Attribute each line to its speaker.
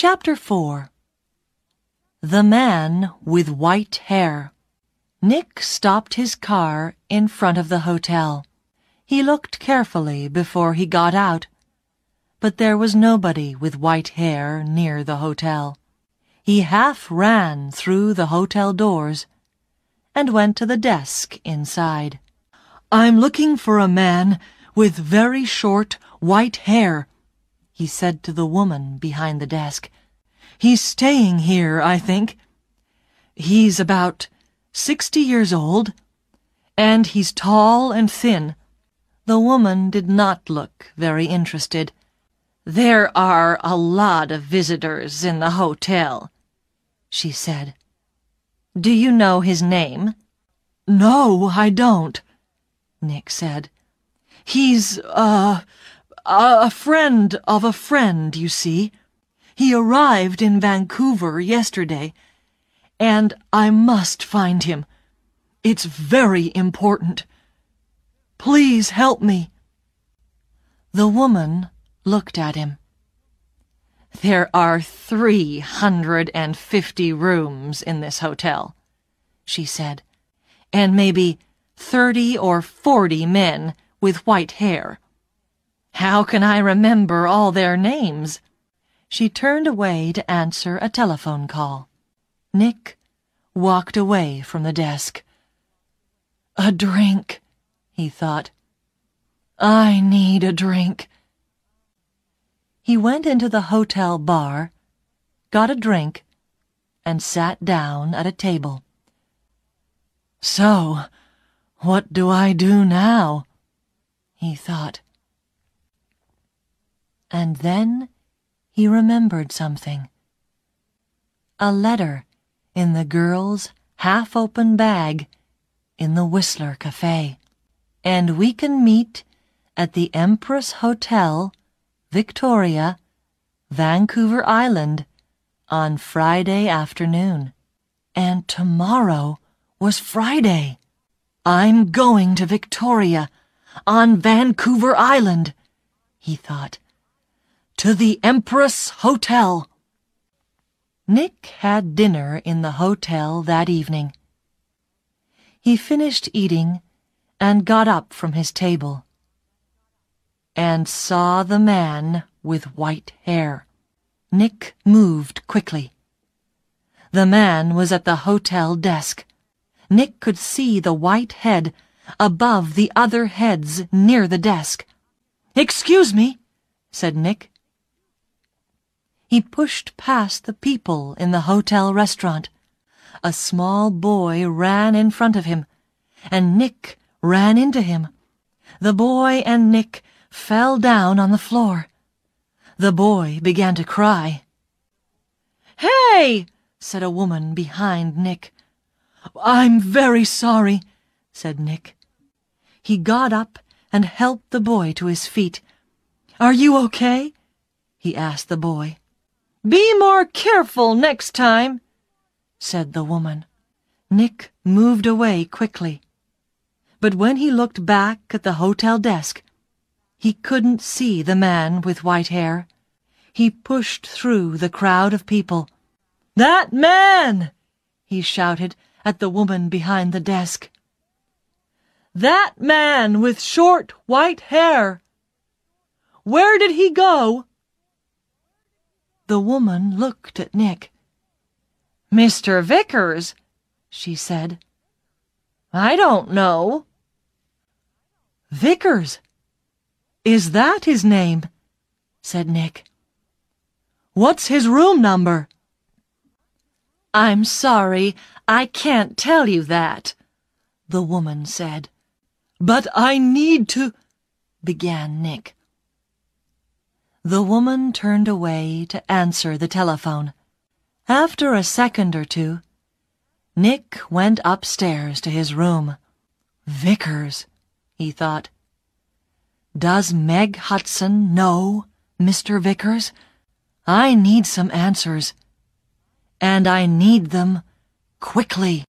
Speaker 1: Chapter 4 The Man with White Hair Nick stopped his car in front of the hotel. He looked carefully before he got out, but there was nobody with white hair near the hotel. He half ran through the hotel doors and went to the desk inside. I'm looking for a man with very short white hair, he said to the woman behind the desk. He's staying here, I think. He's about sixty years old, and he's tall and thin. The woman did not look very interested. There are a lot of visitors in the hotel, she said. Do you know his name? No, I don't, Nick said. He's, uh, a friend of a friend, you see. He arrived in Vancouver yesterday, and I must find him. It's very important. Please help me. The woman looked at him. There are three hundred and fifty rooms in this hotel, she said, and maybe thirty or forty men with white hair. How can I remember all their names? She turned away to answer a telephone call. Nick walked away from the desk. A drink, he thought. I need a drink. He went into the hotel bar, got a drink, and sat down at a table. So, what do I do now? he thought. And then he remembered something. A letter in the girl's half-open bag in the Whistler Cafe. And we can meet at the Empress Hotel, Victoria, Vancouver Island, on Friday afternoon. And tomorrow was Friday. I'm going to Victoria, on Vancouver Island, he thought to the Empress Hotel. Nick had dinner in the hotel that evening. He finished eating and got up from his table and saw the man with white hair. Nick moved quickly. The man was at the hotel desk. Nick could see the white head above the other heads near the desk. Excuse me, said Nick. He pushed past the people in the hotel restaurant. A small boy ran in front of him, and Nick ran into him. The boy and Nick fell down on the floor. The boy began to cry. Hey! said a woman behind Nick. I'm very sorry, said Nick. He got up and helped the boy to his feet. Are you okay? he asked the boy. Be more careful next time, said the woman. Nick moved away quickly. But when he looked back at the hotel desk, he couldn't see the man with white hair. He pushed through the crowd of people. That man! he shouted at the woman behind the desk. That man with short white hair! Where did he go? The woman looked at Nick. Mr. Vickers, she said. I don't know. Vickers? Is that his name? said Nick. What's his room number? I'm sorry, I can't tell you that, the woman said. But I need to, began Nick. The woman turned away to answer the telephone. After a second or two, Nick went upstairs to his room. Vickers, he thought. Does Meg Hudson know Mr. Vickers? I need some answers. And I need them quickly.